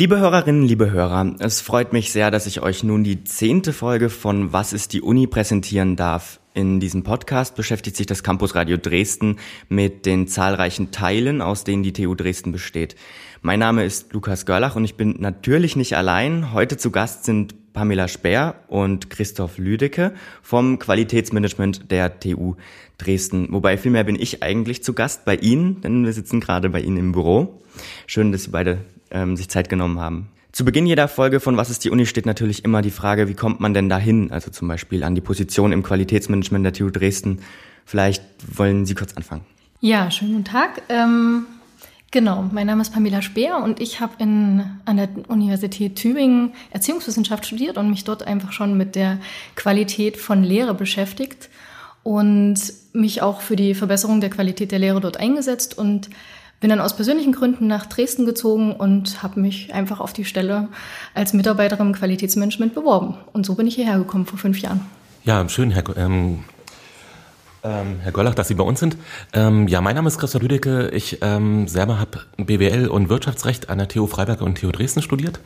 Liebe Hörerinnen, liebe Hörer, es freut mich sehr, dass ich euch nun die zehnte Folge von Was ist die Uni präsentieren darf. In diesem Podcast beschäftigt sich das Campus Radio Dresden mit den zahlreichen Teilen, aus denen die TU Dresden besteht. Mein Name ist Lukas Görlach und ich bin natürlich nicht allein. Heute zu Gast sind Pamela Speer und Christoph Lüdecke vom Qualitätsmanagement der TU Dresden. Wobei vielmehr bin ich eigentlich zu Gast bei Ihnen, denn wir sitzen gerade bei Ihnen im Büro. Schön, dass Sie beide ähm, sich Zeit genommen haben. Zu Beginn jeder Folge von Was ist die Uni steht natürlich immer die Frage, wie kommt man denn dahin? Also zum Beispiel an die Position im Qualitätsmanagement der TU Dresden. Vielleicht wollen Sie kurz anfangen. Ja, schönen guten Tag. Ähm Genau, mein Name ist Pamela Speer und ich habe an der Universität Tübingen Erziehungswissenschaft studiert und mich dort einfach schon mit der Qualität von Lehre beschäftigt und mich auch für die Verbesserung der Qualität der Lehre dort eingesetzt und bin dann aus persönlichen Gründen nach Dresden gezogen und habe mich einfach auf die Stelle als Mitarbeiterin im Qualitätsmanagement beworben. Und so bin ich hierher gekommen vor fünf Jahren. Ja, schön, Herr, ähm, ähm, Herr Gollach, dass Sie bei uns sind. Ähm, ja, mein Name ist Christoph Lüdecke. Ich ähm, selber habe BWL und Wirtschaftsrecht an der TU Freiberg und TU Dresden studiert.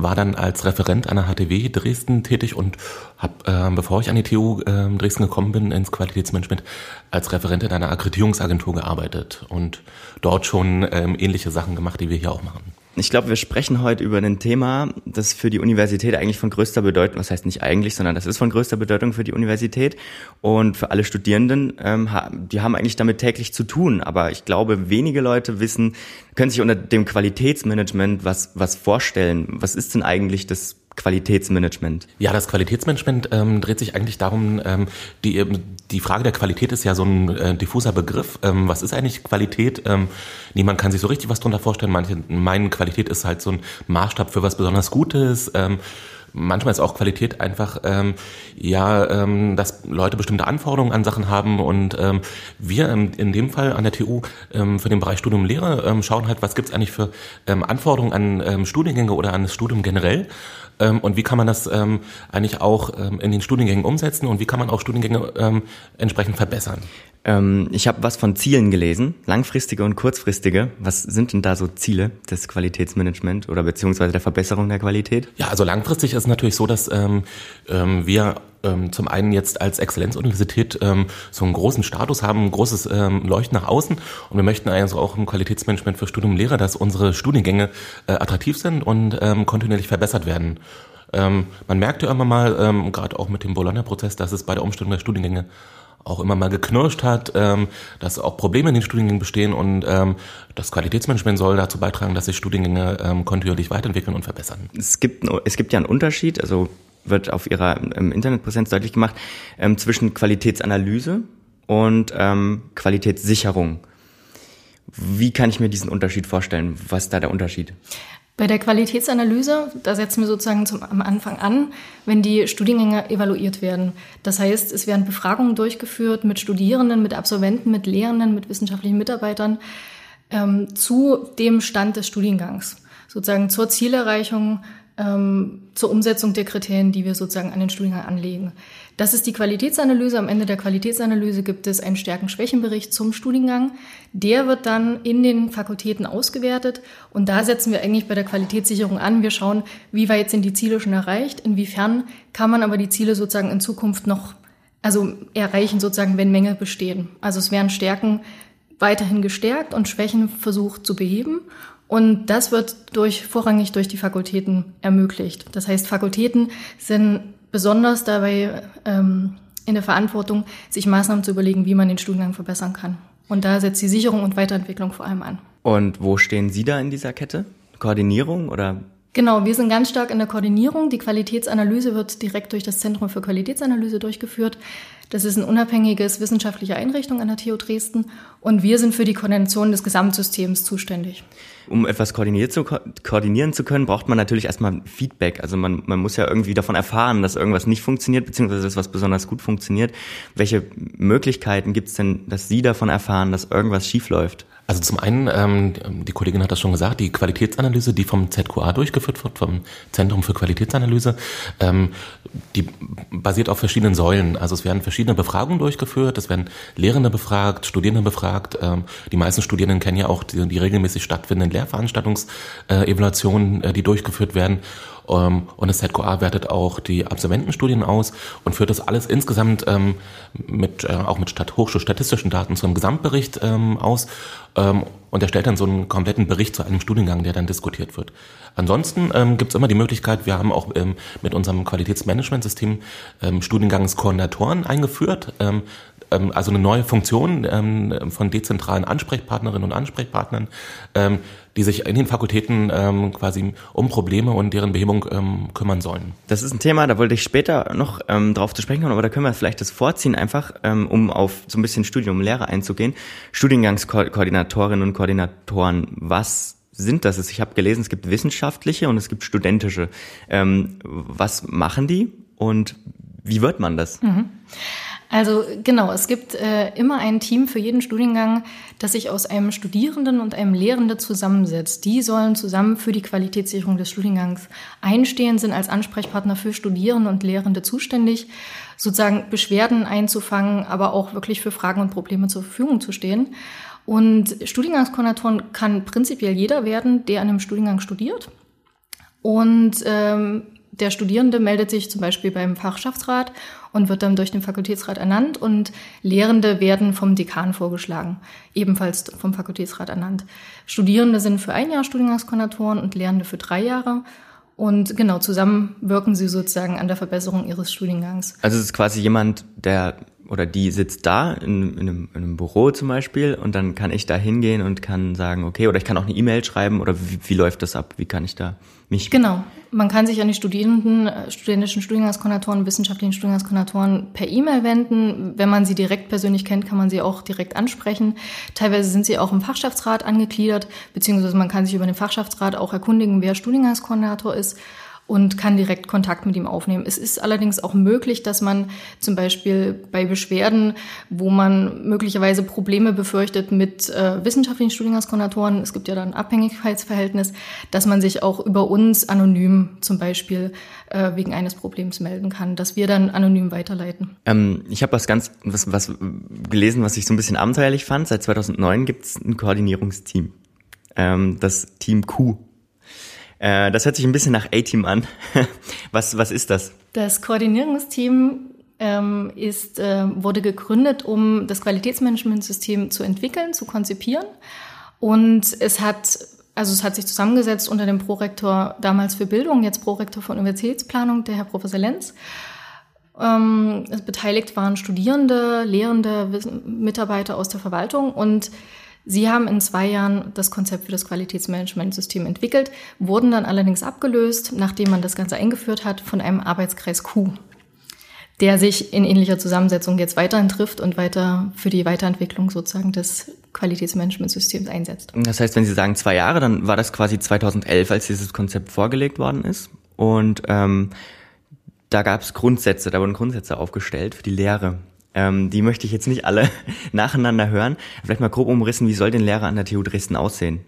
War dann als Referent an der HTW Dresden tätig und habe, ähm, bevor ich an die TU ähm, Dresden gekommen bin, ins Qualitätsmanagement als Referent in einer Akkreditierungsagentur gearbeitet und dort schon ähm, ähnliche Sachen gemacht, die wir hier auch machen. Ich glaube, wir sprechen heute über ein Thema, das für die Universität eigentlich von größter Bedeutung, was heißt nicht eigentlich, sondern das ist von größter Bedeutung für die Universität und für alle Studierenden. Ähm, die haben eigentlich damit täglich zu tun, aber ich glaube, wenige Leute wissen, können sich unter dem Qualitätsmanagement was, was vorstellen. Was ist denn eigentlich das Qualitätsmanagement? Ja, das Qualitätsmanagement ähm, dreht sich eigentlich darum, ähm, die, die Frage der Qualität ist ja so ein äh, diffuser Begriff. Ähm, was ist eigentlich Qualität? Ähm, niemand kann sich so richtig was drunter vorstellen. Manche meinen, Qualität ist halt so ein Maßstab für was besonders Gutes. Ähm, manchmal ist auch Qualität einfach, ähm, ja, ähm, dass Leute bestimmte Anforderungen an Sachen haben und ähm, wir ähm, in dem Fall an der TU ähm, für den Bereich Studium Lehre ähm, schauen halt, was gibt's eigentlich für ähm, Anforderungen an ähm, Studiengänge oder an das Studium generell ähm, und wie kann man das ähm, eigentlich auch ähm, in den Studiengängen umsetzen und wie kann man auch Studiengänge ähm, entsprechend verbessern? Ähm, ich habe was von Zielen gelesen, langfristige und kurzfristige. Was sind denn da so Ziele des Qualitätsmanagement oder beziehungsweise der Verbesserung der Qualität? Ja, also langfristig ist natürlich so, dass ähm, ähm, wir ähm, zum einen jetzt als Exzellenzuniversität ähm, so einen großen Status haben, ein großes ähm, Leuchten nach außen und wir möchten also auch im Qualitätsmanagement für Studium und Lehre, dass unsere Studiengänge äh, attraktiv sind und ähm, kontinuierlich verbessert werden. Ähm, man merkt ja immer mal, ähm, gerade auch mit dem Bologna-Prozess, dass es bei der Umstellung der Studiengänge auch immer mal geknirscht hat, ähm, dass auch Probleme in den Studiengängen bestehen und ähm, das Qualitätsmanagement soll dazu beitragen, dass sich Studiengänge ähm, kontinuierlich weiterentwickeln und verbessern. Es gibt, es gibt ja einen Unterschied, also wird auf ihrer ähm, Internetpräsenz deutlich gemacht, ähm, zwischen Qualitätsanalyse und ähm, Qualitätssicherung. Wie kann ich mir diesen Unterschied vorstellen? Was ist da der Unterschied? Bei der Qualitätsanalyse, da setzen wir sozusagen zum, am Anfang an, wenn die Studiengänge evaluiert werden. Das heißt, es werden Befragungen durchgeführt mit Studierenden, mit Absolventen, mit Lehrenden, mit wissenschaftlichen Mitarbeitern ähm, zu dem Stand des Studiengangs, sozusagen zur Zielerreichung, ähm, zur Umsetzung der Kriterien, die wir sozusagen an den Studiengang anlegen. Das ist die Qualitätsanalyse. Am Ende der Qualitätsanalyse gibt es einen Stärken-Schwächen-Bericht zum Studiengang. Der wird dann in den Fakultäten ausgewertet und da setzen wir eigentlich bei der Qualitätssicherung an. Wir schauen, wie weit sind die Ziele schon erreicht, inwiefern kann man aber die Ziele sozusagen in Zukunft noch also erreichen, sozusagen, wenn Mängel bestehen. Also es werden Stärken weiterhin gestärkt und Schwächen versucht zu beheben. Und das wird durch, vorrangig durch die Fakultäten ermöglicht. Das heißt, Fakultäten sind besonders dabei ähm, in der Verantwortung, sich Maßnahmen zu überlegen, wie man den Studiengang verbessern kann. Und da setzt die Sicherung und Weiterentwicklung vor allem an. Und wo stehen Sie da in dieser Kette? Koordinierung oder? Genau, wir sind ganz stark in der Koordinierung. Die Qualitätsanalyse wird direkt durch das Zentrum für Qualitätsanalyse durchgeführt. Das ist eine unabhängiges wissenschaftliche Einrichtung an der TU Dresden und wir sind für die Koordination des Gesamtsystems zuständig. Um etwas koordiniert zu, ko koordinieren zu können, braucht man natürlich erstmal Feedback. Also man, man muss ja irgendwie davon erfahren, dass irgendwas nicht funktioniert, beziehungsweise dass was besonders gut funktioniert. Welche Möglichkeiten gibt es denn, dass Sie davon erfahren, dass irgendwas schief läuft? Also zum einen, ähm, die Kollegin hat das schon gesagt, die Qualitätsanalyse, die vom ZQA durchgeführt wird, vom Zentrum für Qualitätsanalyse, ähm, die basiert auf verschiedenen Säulen. Also es werden verschiedene Befragungen durchgeführt, es werden Lehrende befragt, Studierende befragt. Ähm, die meisten Studierenden kennen ja auch die, die regelmäßig stattfindenden Lehrveranstaltungsevaluationen, äh, die durchgeführt werden. Ähm, und das ZQA wertet auch die Absolventenstudien aus und führt das alles insgesamt ähm, mit, äh, auch mit Stadt hochschulstatistischen Daten zu einem Gesamtbericht ähm, aus und erstellt dann so einen kompletten Bericht zu einem Studiengang, der dann diskutiert wird. Ansonsten ähm, gibt es immer die Möglichkeit, wir haben auch ähm, mit unserem Qualitätsmanagementsystem ähm, Studiengangskoordinatoren eingeführt. Ähm, ähm, also eine neue Funktion ähm, von dezentralen Ansprechpartnerinnen und Ansprechpartnern, ähm, die sich in den Fakultäten ähm, quasi um Probleme und deren Behebung ähm, kümmern sollen. Das ist ein Thema, da wollte ich später noch ähm, drauf zu sprechen kommen, aber da können wir vielleicht das vorziehen, einfach ähm, um auf so ein bisschen Studium Lehre einzugehen. Studiengangskoordinatorinnen und Koordinatoren, was sind das? Ich habe gelesen, es gibt wissenschaftliche und es gibt studentische. Ähm, was machen die und wie wird man das? Mhm. Also genau, es gibt äh, immer ein Team für jeden Studiengang, das sich aus einem Studierenden und einem Lehrenden zusammensetzt. Die sollen zusammen für die Qualitätssicherung des Studiengangs einstehen, sind als Ansprechpartner für Studierende und Lehrende zuständig, sozusagen Beschwerden einzufangen, aber auch wirklich für Fragen und Probleme zur Verfügung zu stehen. Und Studiengangskoordinatoren kann prinzipiell jeder werden, der an einem Studiengang studiert. Und ähm, der Studierende meldet sich zum Beispiel beim Fachschaftsrat und wird dann durch den Fakultätsrat ernannt und Lehrende werden vom Dekan vorgeschlagen, ebenfalls vom Fakultätsrat ernannt. Studierende sind für ein Jahr Studiengangskoordinatoren und Lehrende für drei Jahre. Und genau, zusammen wirken sie sozusagen an der Verbesserung ihres Studiengangs. Also es ist quasi jemand, der oder die sitzt da in, in, einem, in einem Büro zum Beispiel und dann kann ich da hingehen und kann sagen, okay, oder ich kann auch eine E-Mail schreiben oder wie, wie läuft das ab? Wie kann ich da mich... Genau, man kann sich an die Studierenden, äh, studentischen Studiengangskoordinatoren, wissenschaftlichen Studiengangskoordinatoren per E-Mail wenden. Wenn man sie direkt persönlich kennt, kann man sie auch direkt ansprechen. Teilweise sind sie auch im Fachschaftsrat angegliedert, beziehungsweise man kann sich über den Fachschaftsrat auch erkundigen, wer Studiengangskoordinator ist und kann direkt Kontakt mit ihm aufnehmen. Es ist allerdings auch möglich, dass man zum Beispiel bei Beschwerden, wo man möglicherweise Probleme befürchtet mit äh, wissenschaftlichen Studiengangskoordinatoren, es gibt ja dann ein Abhängigkeitsverhältnis, dass man sich auch über uns anonym zum Beispiel äh, wegen eines Problems melden kann, dass wir dann anonym weiterleiten. Ähm, ich habe was ganz was, was gelesen, was ich so ein bisschen abenteuerlich fand. Seit 2009 gibt es ein Koordinierungsteam, ähm, das Team Q äh, das hört sich ein bisschen nach A-Team an. was, was ist das? Das Koordinierungsteam ähm, ist, äh, wurde gegründet, um das Qualitätsmanagementsystem zu entwickeln, zu konzipieren. Und es hat, also es hat sich zusammengesetzt unter dem Prorektor damals für Bildung, jetzt Prorektor für Universitätsplanung, der Herr Professor Lenz. Ähm, beteiligt waren Studierende, Lehrende, Mitarbeiter aus der Verwaltung und Sie haben in zwei Jahren das Konzept für das Qualitätsmanagementsystem entwickelt, wurden dann allerdings abgelöst, nachdem man das Ganze eingeführt hat, von einem Arbeitskreis Q, der sich in ähnlicher Zusammensetzung jetzt weiterhin trifft und weiter für die Weiterentwicklung sozusagen des Qualitätsmanagementsystems einsetzt. Das heißt, wenn Sie sagen zwei Jahre, dann war das quasi 2011, als dieses Konzept vorgelegt worden ist. Und ähm, da gab es Grundsätze, da wurden Grundsätze aufgestellt für die Lehre. Ähm, die möchte ich jetzt nicht alle nacheinander hören. Vielleicht mal grob umrissen, wie soll denn Lehrer an der TU Dresden aussehen?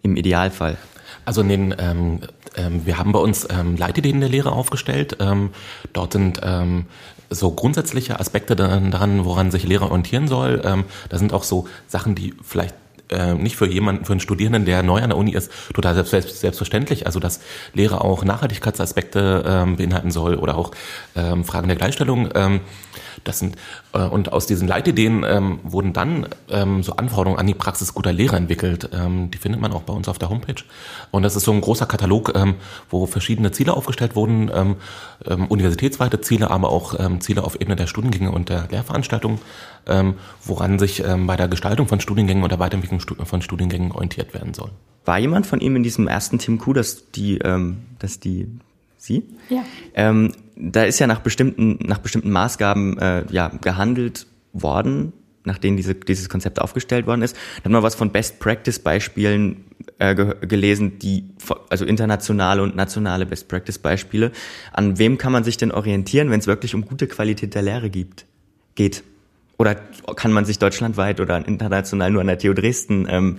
Im Idealfall. Also in den, ähm, ähm, wir haben bei uns ähm, Leitideen der Lehre aufgestellt. Ähm, dort sind ähm, so grundsätzliche Aspekte daran, woran sich Lehrer orientieren soll. Ähm, da sind auch so Sachen, die vielleicht äh, nicht für jemanden, für einen Studierenden, der neu an der Uni ist, total selbst, selbstverständlich. Also dass Lehre auch Nachhaltigkeitsaspekte ähm, beinhalten soll oder auch ähm, Fragen der Gleichstellung. Ähm, das sind, äh, und aus diesen Leitideen ähm, wurden dann ähm, so Anforderungen an die Praxis guter Lehrer entwickelt. Ähm, die findet man auch bei uns auf der Homepage. Und das ist so ein großer Katalog, ähm, wo verschiedene Ziele aufgestellt wurden, ähm, ähm, universitätsweite Ziele, aber auch ähm, Ziele auf Ebene der Studiengänge und der Lehrveranstaltungen, ähm, woran sich ähm, bei der Gestaltung von Studiengängen oder Weiterentwicklung von Studiengängen orientiert werden soll. War jemand von ihm in diesem ersten Team Q, dass die, ähm, dass die Sie? Ja. Ähm, da ist ja nach bestimmten, nach bestimmten Maßgaben äh, ja, gehandelt worden, nachdem diese, dieses Konzept aufgestellt worden ist. Dann haben wir was von Best Practice Beispielen äh, ge gelesen, die also internationale und nationale Best Practice Beispiele. An wem kann man sich denn orientieren, wenn es wirklich um gute Qualität der Lehre gibt, geht? Oder kann man sich deutschlandweit oder international nur an der TU Dresden ähm,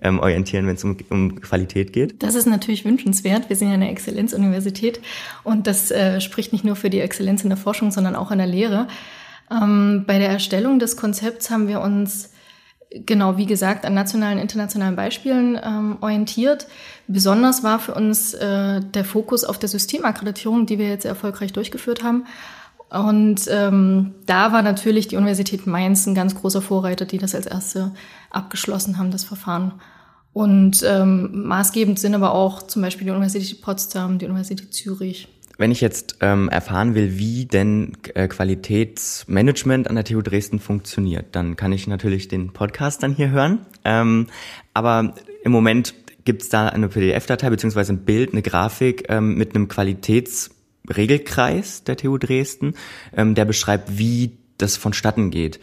ähm, orientieren, wenn es um, um Qualität geht? Das ist natürlich wünschenswert. Wir sind ja eine Exzellenzuniversität und das äh, spricht nicht nur für die Exzellenz in der Forschung, sondern auch in der Lehre. Ähm, bei der Erstellung des Konzepts haben wir uns genau, wie gesagt, an nationalen, internationalen Beispielen ähm, orientiert. Besonders war für uns äh, der Fokus auf der Systemakkreditierung, die wir jetzt erfolgreich durchgeführt haben. Und ähm, da war natürlich die Universität Mainz ein ganz großer Vorreiter, die das als erste abgeschlossen haben, das Verfahren. Und ähm, maßgebend sind aber auch zum Beispiel die Universität Potsdam, die Universität Zürich. Wenn ich jetzt ähm, erfahren will, wie denn äh, Qualitätsmanagement an der TU Dresden funktioniert, dann kann ich natürlich den Podcast dann hier hören. Ähm, aber im Moment gibt es da eine PDF-Datei beziehungsweise ein Bild, eine Grafik ähm, mit einem Qualitätsregelkreis der TU Dresden, ähm, der beschreibt, wie das vonstatten geht.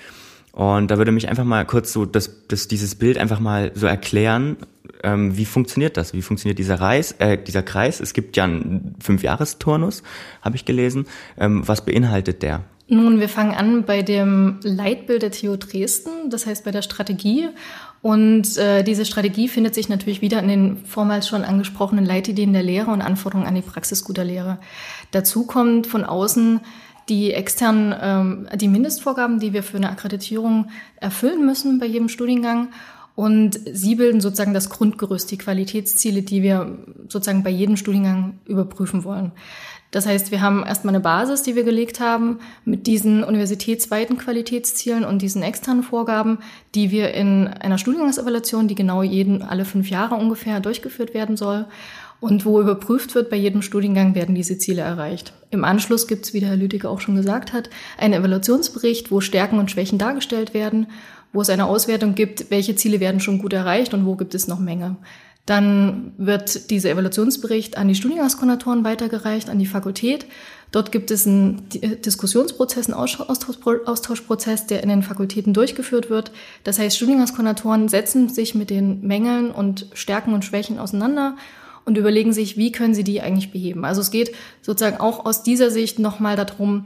Und da würde mich einfach mal kurz so das, das, dieses Bild einfach mal so erklären, ähm, wie funktioniert das? Wie funktioniert dieser Reis, äh, dieser Kreis? Es gibt ja einen Fünfjahresturnus, habe ich gelesen. Ähm, was beinhaltet der? Nun, wir fangen an bei dem Leitbild der TU Dresden, das heißt bei der Strategie. Und äh, diese Strategie findet sich natürlich wieder in den vormals schon angesprochenen Leitideen der Lehre und Anforderungen an die Praxis guter Lehre. Dazu kommt von außen die externen, ähm, die Mindestvorgaben, die wir für eine Akkreditierung erfüllen müssen bei jedem Studiengang. Und sie bilden sozusagen das Grundgerüst, die Qualitätsziele, die wir sozusagen bei jedem Studiengang überprüfen wollen. Das heißt, wir haben erstmal eine Basis, die wir gelegt haben mit diesen universitätsweiten Qualitätszielen und diesen externen Vorgaben, die wir in einer Studiengangsevaluation, die genau jeden alle fünf Jahre ungefähr durchgeführt werden soll, und wo überprüft wird, bei jedem Studiengang werden diese Ziele erreicht. Im Anschluss gibt es, wie der Herr Lüdecke auch schon gesagt hat, einen Evaluationsbericht, wo Stärken und Schwächen dargestellt werden, wo es eine Auswertung gibt, welche Ziele werden schon gut erreicht und wo gibt es noch Mängel. Dann wird dieser Evaluationsbericht an die Studiengangskoordinatoren weitergereicht, an die Fakultät. Dort gibt es einen Diskussionsprozess, einen Austauschprozess, der in den Fakultäten durchgeführt wird. Das heißt, Studiengangskoordinatoren setzen sich mit den Mängeln und Stärken und Schwächen auseinander und überlegen sich, wie können sie die eigentlich beheben. Also es geht sozusagen auch aus dieser Sicht nochmal darum,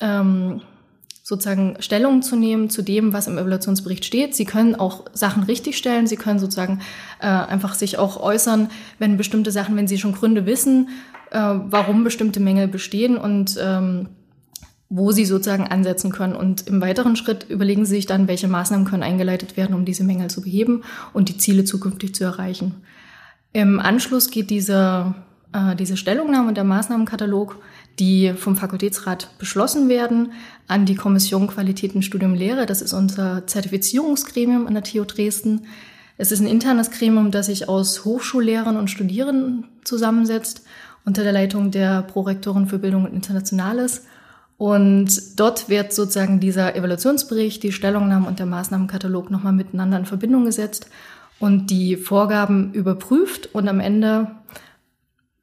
ähm, sozusagen Stellung zu nehmen zu dem, was im Evaluationsbericht steht. Sie können auch Sachen richtigstellen. Sie können sozusagen äh, einfach sich auch äußern, wenn bestimmte Sachen, wenn Sie schon Gründe wissen, äh, warum bestimmte Mängel bestehen und ähm, wo Sie sozusagen ansetzen können. Und im weiteren Schritt überlegen Sie sich dann, welche Maßnahmen können eingeleitet werden, um diese Mängel zu beheben und die Ziele zukünftig zu erreichen. Im Anschluss geht diese, äh, diese Stellungnahme und der Maßnahmenkatalog, die vom Fakultätsrat beschlossen werden, an die Kommission Qualitätenstudium Lehre. Das ist unser Zertifizierungsgremium an der TU Dresden. Es ist ein internes Gremium, das sich aus Hochschullehrern und Studierenden zusammensetzt, unter der Leitung der Prorektorin für Bildung und Internationales. Und dort wird sozusagen dieser Evaluationsbericht, die Stellungnahme und der Maßnahmenkatalog nochmal miteinander in Verbindung gesetzt und die Vorgaben überprüft und am Ende,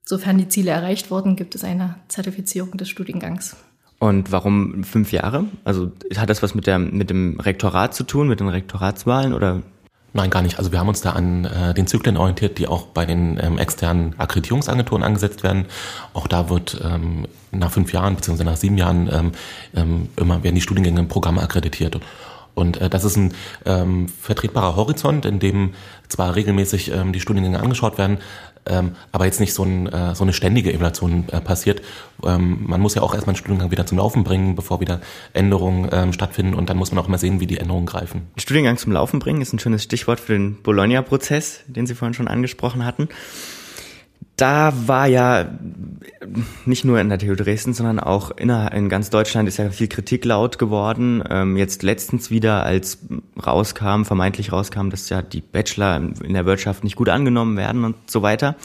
sofern die Ziele erreicht wurden, gibt es eine Zertifizierung des Studiengangs. Und warum fünf Jahre? Also hat das was mit, der, mit dem Rektorat zu tun, mit den Rektoratswahlen oder? Nein, gar nicht. Also wir haben uns da an äh, den Zyklen orientiert, die auch bei den ähm, externen Akkreditierungsagenturen angesetzt werden. Auch da wird ähm, nach fünf Jahren bzw. nach sieben Jahren ähm, ähm, immer werden die Studiengänge im Programm akkreditiert. Und äh, das ist ein ähm, vertretbarer Horizont, in dem zwar regelmäßig ähm, die Studiengänge angeschaut werden, ähm, aber jetzt nicht so, ein, äh, so eine ständige Evaluation äh, passiert. Ähm, man muss ja auch erstmal einen Studiengang wieder zum Laufen bringen, bevor wieder Änderungen ähm, stattfinden und dann muss man auch mal sehen, wie die Änderungen greifen. Studiengang zum Laufen bringen ist ein schönes Stichwort für den Bologna-Prozess, den Sie vorhin schon angesprochen hatten da war ja nicht nur in der TU Dresden, sondern auch in ganz Deutschland ist ja viel Kritik laut geworden. Ähm, jetzt letztens wieder, als rauskam, vermeintlich rauskam, dass ja die Bachelor in der Wirtschaft nicht gut angenommen werden und so weiter.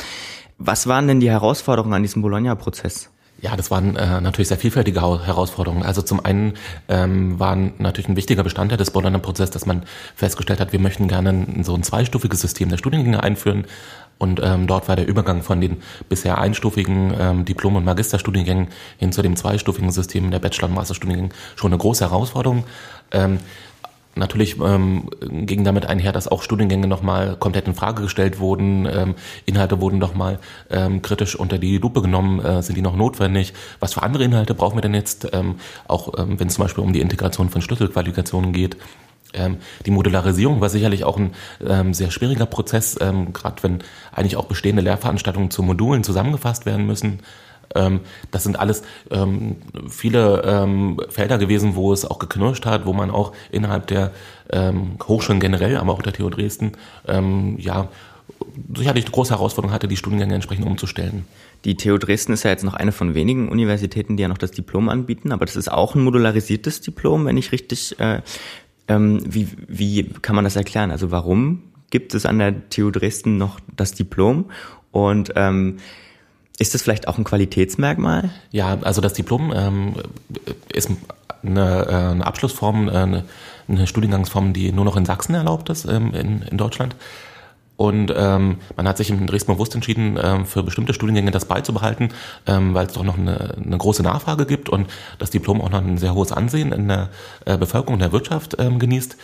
Was waren denn die Herausforderungen an diesem Bologna-Prozess? Ja, das waren äh, natürlich sehr vielfältige Herausforderungen. Also zum einen ähm, waren natürlich ein wichtiger Bestandteil des Bologna-Prozesses, dass man festgestellt hat, wir möchten gerne so ein zweistufiges System der Studiengänge einführen. Und ähm, dort war der Übergang von den bisher einstufigen ähm, Diplom- und Magisterstudiengängen hin zu dem zweistufigen System der Bachelor- und Masterstudiengängen schon eine große Herausforderung. Ähm, Natürlich ähm, ging damit einher, dass auch Studiengänge nochmal komplett in Frage gestellt wurden. Ähm, Inhalte wurden nochmal ähm, kritisch unter die Lupe genommen. Äh, sind die noch notwendig? Was für andere Inhalte brauchen wir denn jetzt? Ähm, auch ähm, wenn es zum Beispiel um die Integration von Schlüsselqualifikationen geht. Ähm, die Modularisierung war sicherlich auch ein ähm, sehr schwieriger Prozess, ähm, gerade wenn eigentlich auch bestehende Lehrveranstaltungen zu Modulen zusammengefasst werden müssen. Ähm, das sind alles ähm, viele ähm, Felder gewesen, wo es auch geknirscht hat, wo man auch innerhalb der Hochschulen generell, aber auch der TU Dresden, ja, sicherlich eine große Herausforderung hatte, die Studiengänge entsprechend umzustellen. Die TU Dresden ist ja jetzt noch eine von wenigen Universitäten, die ja noch das Diplom anbieten, aber das ist auch ein modularisiertes Diplom, wenn ich richtig, äh, ähm, wie, wie kann man das erklären? Also warum gibt es an der TU Dresden noch das Diplom und ähm, ist das vielleicht auch ein Qualitätsmerkmal? Ja, also das Diplom ähm, ist eine, äh, eine Abschlussform, äh, eine, eine Studiengangsform, die nur noch in Sachsen erlaubt ist, ähm, in, in Deutschland. Und ähm, man hat sich in Dresden bewusst entschieden, ähm, für bestimmte Studiengänge das beizubehalten, ähm, weil es doch noch eine, eine große Nachfrage gibt und das Diplom auch noch ein sehr hohes Ansehen in der äh, Bevölkerung, in der Wirtschaft ähm, genießt.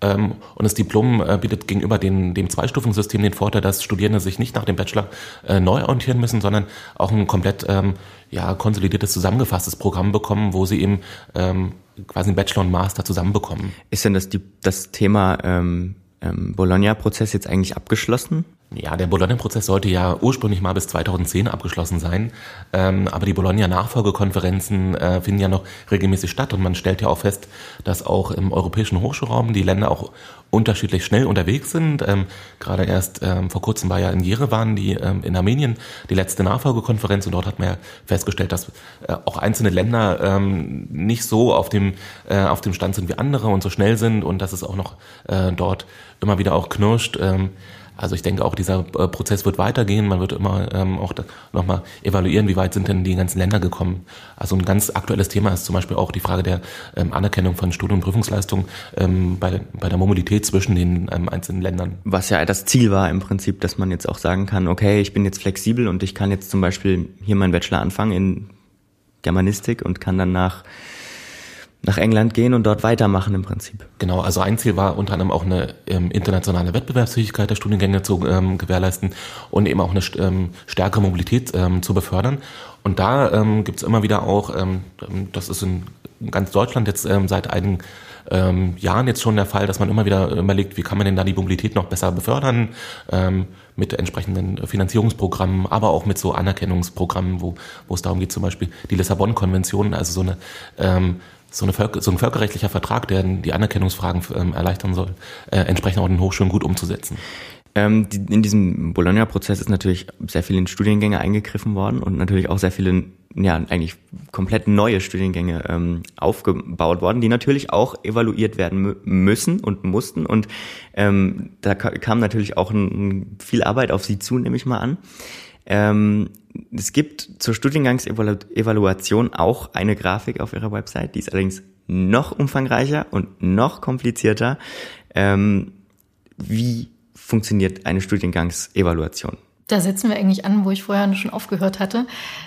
Ähm, und das Diplom äh, bietet gegenüber den, dem Zweistufungssystem den Vorteil, dass Studierende sich nicht nach dem Bachelor äh, neu orientieren müssen, sondern auch ein komplett ähm, ja, konsolidiertes, zusammengefasstes Programm bekommen, wo sie eben ähm, quasi einen Bachelor und Master zusammenbekommen. Ist denn das, die, das Thema ähm, ähm, Bologna-Prozess jetzt eigentlich abgeschlossen? Ja, der Bologna-Prozess sollte ja ursprünglich mal bis 2010 abgeschlossen sein, ähm, aber die Bologna-Nachfolgekonferenzen äh, finden ja noch regelmäßig statt und man stellt ja auch fest, dass auch im europäischen Hochschulraum die Länder auch unterschiedlich schnell unterwegs sind. Ähm, Gerade erst ähm, vor kurzem war ja in Jerewan die ähm, in Armenien die letzte Nachfolgekonferenz und dort hat man ja festgestellt, dass äh, auch einzelne Länder ähm, nicht so auf dem äh, auf dem Stand sind wie andere und so schnell sind und dass es auch noch äh, dort immer wieder auch knirscht. Ähm, also ich denke auch, dieser äh, Prozess wird weitergehen. Man wird immer ähm, auch nochmal evaluieren, wie weit sind denn die ganzen Länder gekommen. Also ein ganz aktuelles Thema ist zum Beispiel auch die Frage der ähm, Anerkennung von Studien- und Prüfungsleistungen ähm, bei, bei der Mobilität zwischen den ähm, einzelnen Ländern. Was ja das Ziel war im Prinzip, dass man jetzt auch sagen kann, okay, ich bin jetzt flexibel und ich kann jetzt zum Beispiel hier meinen Bachelor anfangen in Germanistik und kann dann nach nach England gehen und dort weitermachen im Prinzip. Genau, also ein Ziel war unter anderem auch eine ähm, internationale Wettbewerbsfähigkeit der Studiengänge zu ähm, gewährleisten und eben auch eine ähm, stärkere Mobilität ähm, zu befördern. Und da ähm, gibt es immer wieder auch, ähm, das ist in ganz Deutschland jetzt ähm, seit einigen Jahren jetzt schon der Fall, dass man immer wieder überlegt, wie kann man denn da die Mobilität noch besser befördern, mit entsprechenden Finanzierungsprogrammen, aber auch mit so Anerkennungsprogrammen, wo, wo es darum geht, zum Beispiel die Lissabon-Konvention, also so eine so, eine Völker, so ein völkerrechtlicher Vertrag, der die Anerkennungsfragen ähm, erleichtern soll, äh, entsprechend auch in den Hochschulen gut umzusetzen. Ähm, die, in diesem Bologna-Prozess ist natürlich sehr viel in Studiengänge eingegriffen worden und natürlich auch sehr viele, ja, eigentlich komplett neue Studiengänge ähm, aufgebaut worden, die natürlich auch evaluiert werden müssen und mussten. Und ähm, da kam natürlich auch ein, viel Arbeit auf sie zu, nehme ich mal an. Ähm, es gibt zur Studiengangsevaluation auch eine Grafik auf ihrer Website, die ist allerdings noch umfangreicher und noch komplizierter. Ähm, wie funktioniert eine Studiengangsevaluation? Da setzen wir eigentlich an, wo ich vorher schon aufgehört hatte.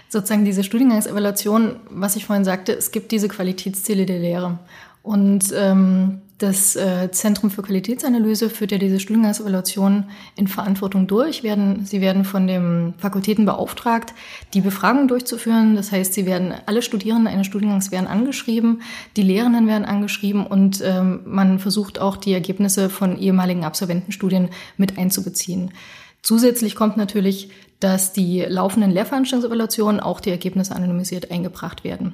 Sozusagen diese Studiengangsevaluation, was ich vorhin sagte, es gibt diese Qualitätsziele der Lehre. Und ähm, das äh, Zentrum für Qualitätsanalyse führt ja diese Studiengangsevaluation in Verantwortung durch. Werden, sie werden von den Fakultäten beauftragt, die Befragung durchzuführen. Das heißt, sie werden alle Studierenden eines Studiengangs werden angeschrieben, die Lehrenden werden angeschrieben und ähm, man versucht auch die Ergebnisse von ehemaligen Absolventenstudien mit einzubeziehen. Zusätzlich kommt natürlich, dass die laufenden Lehrveranstaltungsevaluationen auch die Ergebnisse anonymisiert eingebracht werden.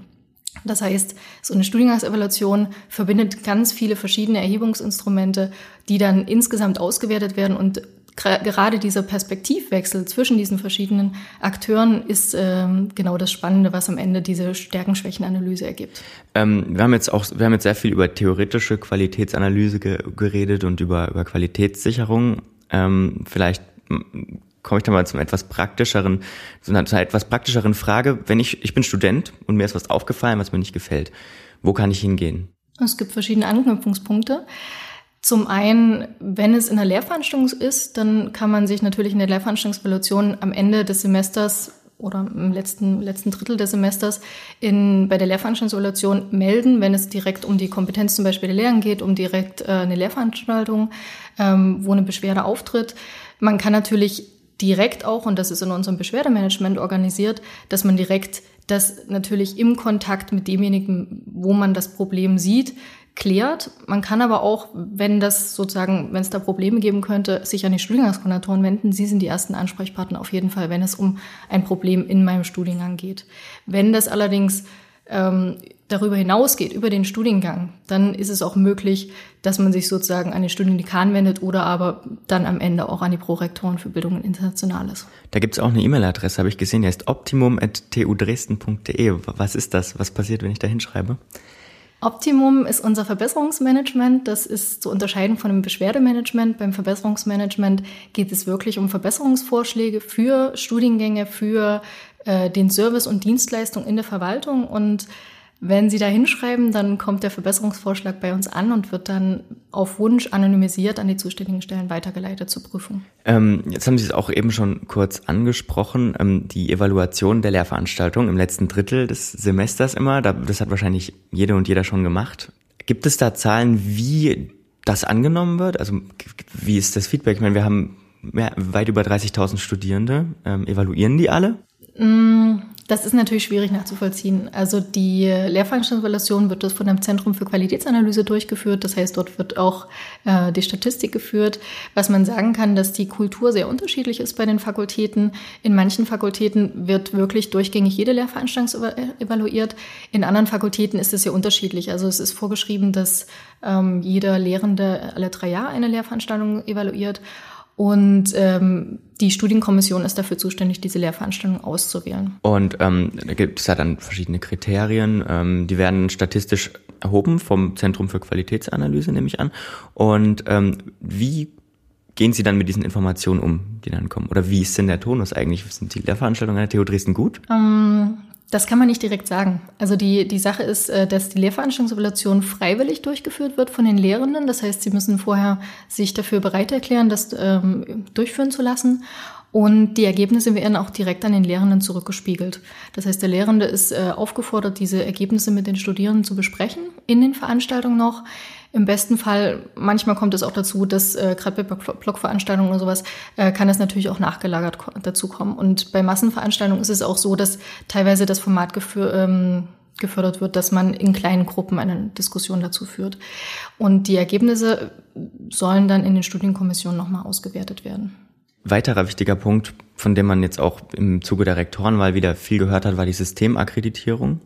Das heißt, so eine Studiengangsevaluation verbindet ganz viele verschiedene Erhebungsinstrumente, die dann insgesamt ausgewertet werden und gerade dieser Perspektivwechsel zwischen diesen verschiedenen Akteuren ist ähm, genau das Spannende, was am Ende diese Stärken-Schwächen-Analyse ergibt. Ähm, wir haben jetzt auch, wir haben jetzt sehr viel über theoretische Qualitätsanalyse ge geredet und über, über Qualitätssicherung. Ähm, vielleicht komme ich da mal zum etwas praktischeren, zu einer etwas praktischeren Frage. Wenn ich, ich bin Student und mir ist was aufgefallen, was mir nicht gefällt. Wo kann ich hingehen? Es gibt verschiedene Anknüpfungspunkte. Zum einen, wenn es in der Lehrveranstaltung ist, dann kann man sich natürlich in der Lehrveranstaltungsevaluation am Ende des Semesters oder im letzten, letzten Drittel des Semesters in, bei der Lehrveranstaltungsevaluation melden, wenn es direkt um die Kompetenz zum Beispiel der Lehren geht, um direkt äh, eine Lehrveranstaltung, ähm, wo eine Beschwerde auftritt. Man kann natürlich direkt auch, und das ist in unserem Beschwerdemanagement organisiert, dass man direkt das natürlich im Kontakt mit demjenigen, wo man das Problem sieht, klärt. Man kann aber auch, wenn das sozusagen, wenn es da Probleme geben könnte, sich an die Studiengangskoordinatoren wenden. Sie sind die ersten Ansprechpartner auf jeden Fall, wenn es um ein Problem in meinem Studiengang geht. Wenn das allerdings ähm, darüber hinausgeht, über den Studiengang, dann ist es auch möglich, dass man sich sozusagen an den Studiendekan wendet oder aber dann am Ende auch an die Prorektoren für Bildung und Internationales. Da gibt es auch eine E-Mail-Adresse, habe ich gesehen, die heißt optimum.tudresden.de. Was ist das? Was passiert, wenn ich da hinschreibe? Optimum ist unser Verbesserungsmanagement. Das ist zu unterscheiden von dem Beschwerdemanagement. Beim Verbesserungsmanagement geht es wirklich um Verbesserungsvorschläge für Studiengänge, für äh, den Service und Dienstleistung in der Verwaltung und wenn Sie da hinschreiben, dann kommt der Verbesserungsvorschlag bei uns an und wird dann auf Wunsch anonymisiert an die zuständigen Stellen weitergeleitet zur Prüfung. Ähm, jetzt haben Sie es auch eben schon kurz angesprochen, ähm, die Evaluation der Lehrveranstaltung im letzten Drittel des Semesters immer. Das hat wahrscheinlich jede und jeder schon gemacht. Gibt es da Zahlen, wie das angenommen wird? Also wie ist das Feedback? Ich meine, wir haben weit über 30.000 Studierende. Ähm, evaluieren die alle? Mm, das ist natürlich schwierig nachzuvollziehen. Also die Lehrveranstaltungsevaluation wird von einem Zentrum für Qualitätsanalyse durchgeführt. Das heißt, dort wird auch äh, die Statistik geführt. Was man sagen kann, dass die Kultur sehr unterschiedlich ist bei den Fakultäten. In manchen Fakultäten wird wirklich durchgängig jede Lehrveranstaltung evaluiert. In anderen Fakultäten ist es sehr unterschiedlich. Also es ist vorgeschrieben, dass ähm, jeder Lehrende alle drei Jahre eine Lehrveranstaltung evaluiert. Und ähm, die Studienkommission ist dafür zuständig, diese Lehrveranstaltung auszuwählen. Und ähm, da gibt es ja dann verschiedene Kriterien. Ähm, die werden statistisch erhoben vom Zentrum für Qualitätsanalyse, nehme ich an. Und ähm, wie gehen Sie dann mit diesen Informationen um, die dann kommen? Oder wie ist denn der Tonus eigentlich? Sind die Lehrveranstaltungen an der TU Dresden gut? Ähm, das kann man nicht direkt sagen. Also die, die Sache ist, äh, dass die Lehrveranstaltungsevaluation freiwillig durchgeführt wird von den Lehrenden. Das heißt, sie müssen vorher sich dafür bereit erklären, das ähm, durchführen zu lassen. Und die Ergebnisse werden auch direkt an den Lehrenden zurückgespiegelt. Das heißt, der Lehrende ist äh, aufgefordert, diese Ergebnisse mit den Studierenden zu besprechen, in den Veranstaltungen noch. Im besten Fall, manchmal kommt es auch dazu, dass äh, gerade bei Blogveranstaltungen oder sowas, äh, kann es natürlich auch nachgelagert dazu kommen. Und bei Massenveranstaltungen ist es auch so, dass teilweise das Format gefür, ähm, gefördert wird, dass man in kleinen Gruppen eine Diskussion dazu führt. Und die Ergebnisse sollen dann in den Studienkommissionen nochmal ausgewertet werden. Weiterer wichtiger Punkt, von dem man jetzt auch im Zuge der Rektorenwahl wieder viel gehört hat, war die Systemakkreditierung.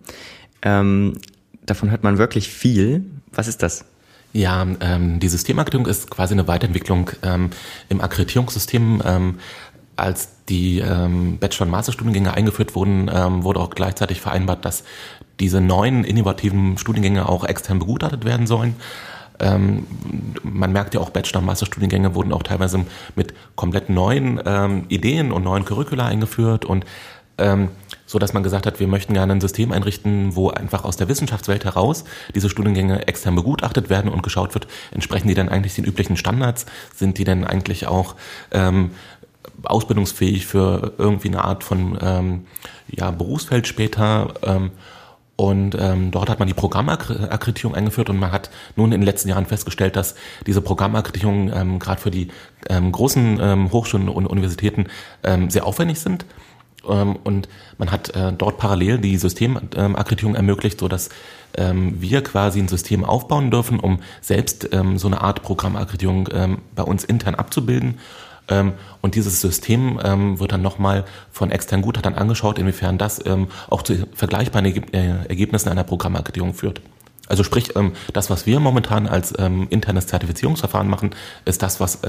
Ähm, davon hört man wirklich viel. Was ist das? Ja, ähm, die Systemakkreditung ist quasi eine Weiterentwicklung ähm, im Akkreditierungssystem. Ähm, als die ähm, Bachelor- und Masterstudiengänge eingeführt wurden, ähm, wurde auch gleichzeitig vereinbart, dass diese neuen innovativen Studiengänge auch extern begutachtet werden sollen. Ähm, man merkt ja auch, Bachelor- und Masterstudiengänge wurden auch teilweise mit komplett neuen ähm, Ideen und neuen Curricula eingeführt und ähm, so dass man gesagt hat, wir möchten gerne ein System einrichten, wo einfach aus der Wissenschaftswelt heraus diese Studiengänge extern begutachtet werden und geschaut wird, entsprechen die denn eigentlich den üblichen Standards? Sind die denn eigentlich auch ähm, ausbildungsfähig für irgendwie eine Art von ähm, ja, Berufsfeld später? Ähm, und ähm, dort hat man die Programmakkreditierung eingeführt und man hat nun in den letzten Jahren festgestellt, dass diese Programmakkreditierungen ähm, gerade für die ähm, großen ähm, Hochschulen und Universitäten ähm, sehr aufwendig sind und man hat äh, dort parallel die Systemakkreditierung ermöglicht, so dass ähm, wir quasi ein System aufbauen dürfen, um selbst ähm, so eine Art Programmakkreditierung bei uns intern abzubilden. Und dieses System wird dann nochmal von externen Gutachtern angeschaut, inwiefern das auch zu vergleichbaren äh, Ergebnissen einer Programmakkreditierung führt. Also sprich, das, was wir momentan als internes Zertifizierungsverfahren machen, ist das, was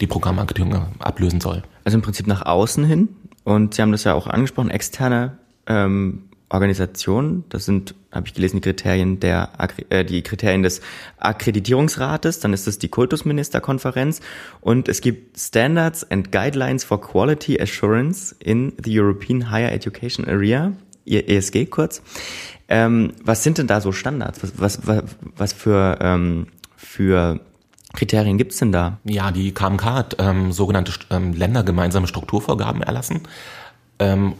die Programmakkreditierung äh, ablösen soll. Also im Prinzip nach außen hin und Sie haben das ja auch angesprochen, externe ähm, Organisationen, das sind, habe ich gelesen, die Kriterien der äh, die Kriterien des Akkreditierungsrates, dann ist es die Kultusministerkonferenz und es gibt Standards and Guidelines for Quality Assurance in the European Higher Education Area, ESG kurz. Ähm, was sind denn da so Standards? Was, was, was für, ähm, für Kriterien gibt's denn da? Ja, die KMK hat ähm, sogenannte ähm, ländergemeinsame Strukturvorgaben erlassen. Ähm,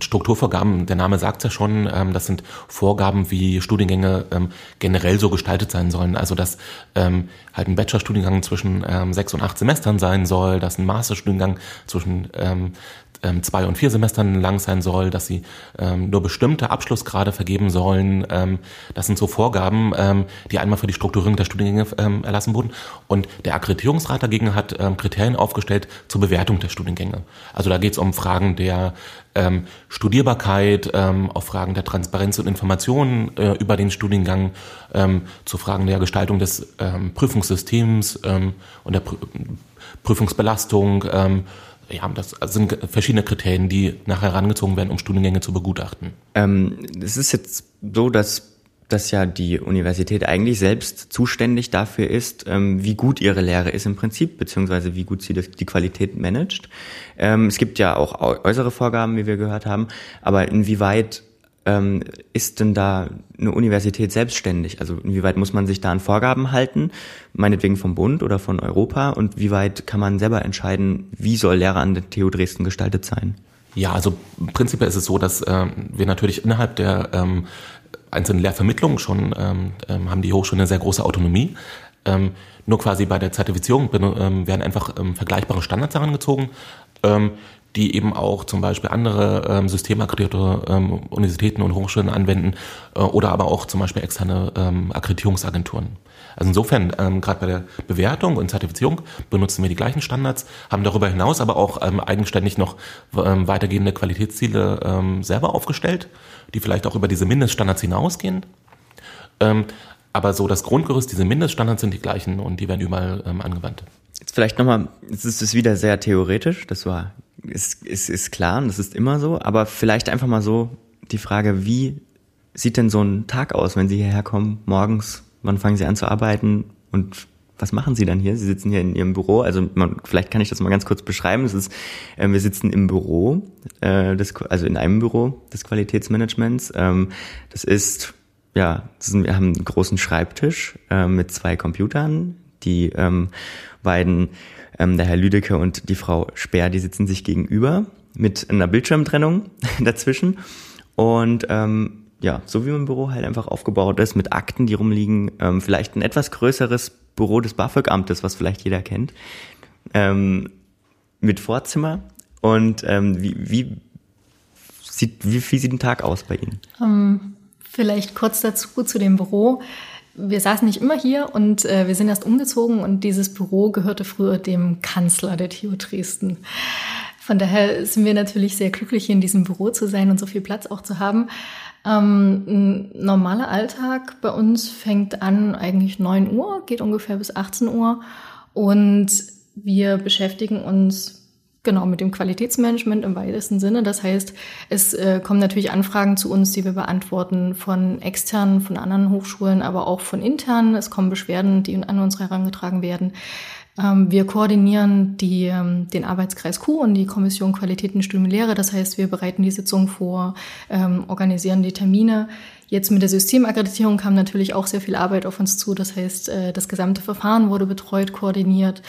Strukturvorgaben, der Name sagt ja schon, ähm, das sind Vorgaben, wie Studiengänge ähm, generell so gestaltet sein sollen. Also dass ähm, halt ein Bachelorstudiengang zwischen ähm, sechs und acht Semestern sein soll, dass ein Masterstudiengang zwischen ähm, ähm, zwei und vier Semestern lang sein soll, dass sie ähm, nur bestimmte Abschlussgrade vergeben sollen. Ähm, das sind so Vorgaben, ähm, die einmal für die Strukturierung der Studiengänge ähm, erlassen wurden. Und der Akkreditierungsrat dagegen hat ähm, Kriterien aufgestellt zur Bewertung der Studiengänge. Also da geht es um Fragen der ähm, Studierbarkeit, ähm, auf Fragen der Transparenz und Informationen äh, über den Studiengang, ähm, zu Fragen der Gestaltung des ähm, Prüfungssystems ähm, und der Prü Prüfungsbelastung. Ähm, ja, das sind verschiedene Kriterien, die nachher herangezogen werden, um Studiengänge zu begutachten. Ähm, es ist jetzt so, dass dass ja die Universität eigentlich selbst zuständig dafür ist, ähm, wie gut ihre Lehre ist im Prinzip, beziehungsweise wie gut sie die Qualität managt. Ähm, es gibt ja auch äußere Vorgaben, wie wir gehört haben, aber inwieweit ähm, ist denn da eine Universität selbstständig? Also inwieweit muss man sich da an Vorgaben halten, meinetwegen vom Bund oder von Europa? Und wie weit kann man selber entscheiden, wie soll Lehre an der TU Dresden gestaltet sein? Ja, also prinzipiell ist es so, dass ähm, wir natürlich innerhalb der ähm, einzelnen Lehrvermittlungen schon ähm, ähm, haben die Hochschulen eine sehr große Autonomie. Ähm, nur quasi bei der Zertifizierung ähm, werden einfach ähm, vergleichbare Standards herangezogen. Die eben auch zum Beispiel andere ähm, systemakkredierte ähm, Universitäten und Hochschulen anwenden äh, oder aber auch zum Beispiel externe ähm, Akkreditierungsagenturen. Also insofern, ähm, gerade bei der Bewertung und Zertifizierung benutzen wir die gleichen Standards, haben darüber hinaus aber auch ähm, eigenständig noch ähm, weitergehende Qualitätsziele ähm, selber aufgestellt, die vielleicht auch über diese Mindeststandards hinausgehen. Ähm, aber so das Grundgerüst, diese Mindeststandards sind die gleichen und die werden überall ähm, angewandt. Jetzt vielleicht nochmal, jetzt ist es wieder sehr theoretisch, das war ist, ist, ist klar und das ist immer so, aber vielleicht einfach mal so die Frage, wie sieht denn so ein Tag aus, wenn Sie hierher kommen, morgens, wann fangen Sie an zu arbeiten und was machen Sie dann hier? Sie sitzen hier in Ihrem Büro, also man, vielleicht kann ich das mal ganz kurz beschreiben. Es ist, äh, wir sitzen im Büro, äh, des, also in einem Büro des Qualitätsmanagements. Ähm, das ist, ja, das ist, wir haben einen großen Schreibtisch äh, mit zwei Computern, die ähm, beiden ähm, der Herr Lüdecke und die Frau Speer, die sitzen sich gegenüber mit einer Bildschirmtrennung dazwischen. Und ähm, ja, so wie mein Büro halt einfach aufgebaut ist, mit Akten, die rumliegen, ähm, vielleicht ein etwas größeres Büro des BAföG-Amtes, was vielleicht jeder kennt, ähm, mit Vorzimmer. Und ähm, wie, wie, sieht, wie, wie sieht ein Tag aus bei Ihnen? Ähm, vielleicht kurz dazu zu dem Büro wir saßen nicht immer hier und äh, wir sind erst umgezogen und dieses Büro gehörte früher dem Kanzler der TU Dresden. Von daher sind wir natürlich sehr glücklich, hier in diesem Büro zu sein und so viel Platz auch zu haben. Ähm, ein normaler Alltag bei uns fängt an eigentlich 9 Uhr, geht ungefähr bis 18 Uhr und wir beschäftigen uns Genau, mit dem Qualitätsmanagement im weitesten Sinne. Das heißt, es äh, kommen natürlich Anfragen zu uns, die wir beantworten von externen, von anderen Hochschulen, aber auch von internen. Es kommen Beschwerden, die an uns herangetragen werden. Ähm, wir koordinieren die, ähm, den Arbeitskreis Q und die Kommission Qualität und Studium Lehre. Das heißt, wir bereiten die Sitzung vor, ähm, organisieren die Termine. Jetzt mit der Systemakkreditierung kam natürlich auch sehr viel Arbeit auf uns zu. Das heißt, äh, das gesamte Verfahren wurde betreut, koordiniert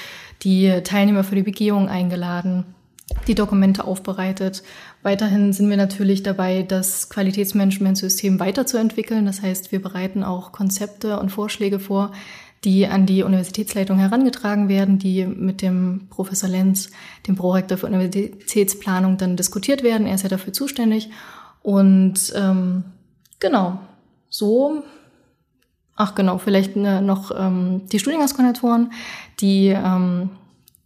die Teilnehmer für die Begehung eingeladen, die Dokumente aufbereitet. Weiterhin sind wir natürlich dabei, das Qualitätsmanagementsystem weiterzuentwickeln. Das heißt, wir bereiten auch Konzepte und Vorschläge vor, die an die Universitätsleitung herangetragen werden, die mit dem Professor Lenz, dem Prorektor für Universitätsplanung, dann diskutiert werden. Er ist ja dafür zuständig. Und ähm, genau, so Ach genau, vielleicht ne, noch ähm, die Studiengangskoordinatoren, die, ähm,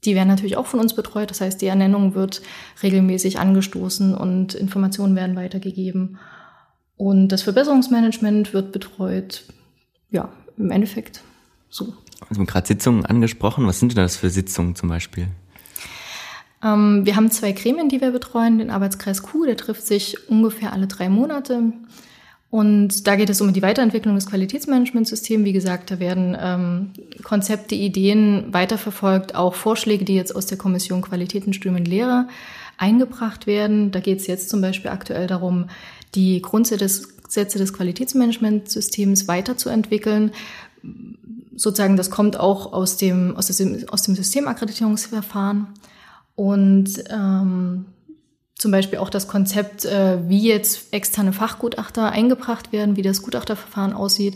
die werden natürlich auch von uns betreut. Das heißt, die Ernennung wird regelmäßig angestoßen und Informationen werden weitergegeben. Und das Verbesserungsmanagement wird betreut, ja, im Endeffekt so. Haben gerade Sitzungen angesprochen. Was sind denn das für Sitzungen zum Beispiel? Ähm, wir haben zwei Gremien, die wir betreuen. Den Arbeitskreis Q, der trifft sich ungefähr alle drei Monate. Und da geht es um die Weiterentwicklung des Qualitätsmanagementsystems. Wie gesagt, da werden ähm, Konzepte, Ideen weiterverfolgt, auch Vorschläge, die jetzt aus der Kommission Qualitätenströme Lehre eingebracht werden. Da geht es jetzt zum Beispiel aktuell darum, die Grundsätze des Qualitätsmanagementsystems weiterzuentwickeln. Sozusagen, das kommt auch aus dem, aus dem, aus dem Systemakkreditierungsverfahren. Und ähm, zum Beispiel auch das Konzept, äh, wie jetzt externe Fachgutachter eingebracht werden, wie das Gutachterverfahren aussieht.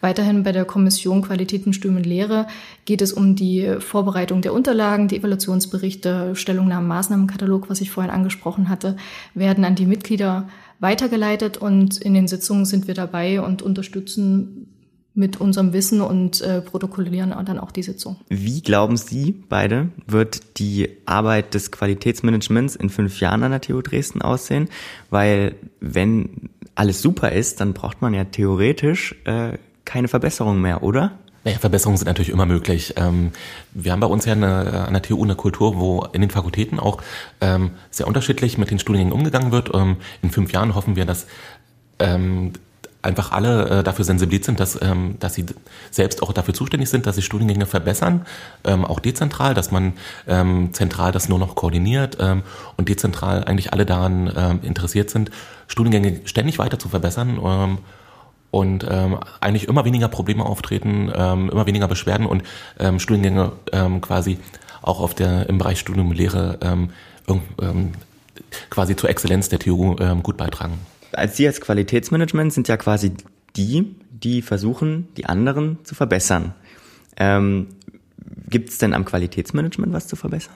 Weiterhin bei der Kommission Qualitäten, Studium und Lehre geht es um die Vorbereitung der Unterlagen, die Evaluationsberichte, Stellungnahmen, Maßnahmenkatalog, was ich vorhin angesprochen hatte, werden an die Mitglieder weitergeleitet und in den Sitzungen sind wir dabei und unterstützen mit unserem Wissen und äh, protokollieren dann auch die Sitzung. Wie glauben Sie beide, wird die Arbeit des Qualitätsmanagements in fünf Jahren an der TU Dresden aussehen? Weil wenn alles super ist, dann braucht man ja theoretisch äh, keine Verbesserung mehr, oder? Naja, Verbesserungen sind natürlich immer möglich. Ähm, wir haben bei uns ja eine, an der TU eine Kultur, wo in den Fakultäten auch ähm, sehr unterschiedlich mit den Studiengängen umgegangen wird. Ähm, in fünf Jahren hoffen wir, dass einfach alle äh, dafür sensibilisiert sind, dass, ähm, dass sie selbst auch dafür zuständig sind, dass sie Studiengänge verbessern, ähm, auch dezentral, dass man ähm, zentral das nur noch koordiniert ähm, und dezentral eigentlich alle daran ähm, interessiert sind, Studiengänge ständig weiter zu verbessern ähm, und ähm, eigentlich immer weniger Probleme auftreten, ähm, immer weniger Beschwerden und ähm, Studiengänge ähm, quasi auch auf der im Bereich Studium und Lehre ähm, ähm, quasi zur Exzellenz der TU ähm, gut beitragen als Sie als Qualitätsmanagement sind ja quasi die, die versuchen, die anderen zu verbessern. Ähm, Gibt es denn am Qualitätsmanagement was zu verbessern?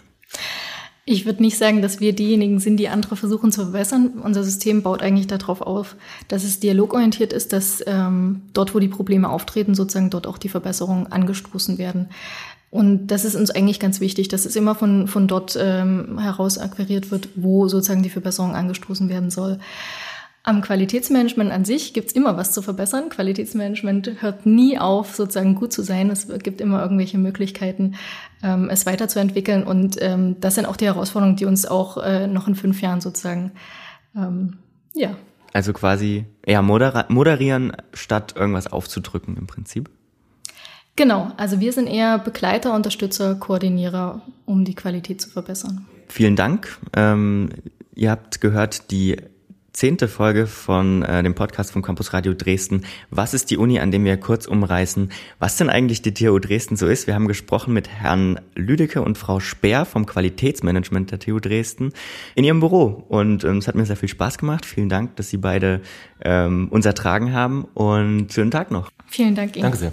Ich würde nicht sagen, dass wir diejenigen sind, die andere versuchen zu verbessern. Unser System baut eigentlich darauf auf, dass es dialogorientiert ist, dass ähm, dort, wo die Probleme auftreten, sozusagen dort auch die Verbesserungen angestoßen werden. Und das ist uns eigentlich ganz wichtig, dass es immer von, von dort ähm, heraus akquiriert wird, wo sozusagen die Verbesserung angestoßen werden soll. Am Qualitätsmanagement an sich gibt's immer was zu verbessern. Qualitätsmanagement hört nie auf, sozusagen gut zu sein. Es gibt immer irgendwelche Möglichkeiten, ähm, es weiterzuentwickeln. Und ähm, das sind auch die Herausforderungen, die uns auch äh, noch in fünf Jahren sozusagen, ähm, ja. Also quasi eher moderieren, statt irgendwas aufzudrücken im Prinzip. Genau, also wir sind eher Begleiter, Unterstützer, Koordinierer, um die Qualität zu verbessern. Vielen Dank. Ähm, ihr habt gehört, die zehnte Folge von äh, dem Podcast vom Campus Radio Dresden. Was ist die Uni, an dem wir kurz umreißen, was denn eigentlich die TU Dresden so ist? Wir haben gesprochen mit Herrn Lüdecke und Frau Speer vom Qualitätsmanagement der TU Dresden in ihrem Büro. Und ähm, es hat mir sehr viel Spaß gemacht. Vielen Dank, dass Sie beide ähm, uns ertragen haben und schönen Tag noch. Vielen Dank Ihnen. Danke sehr.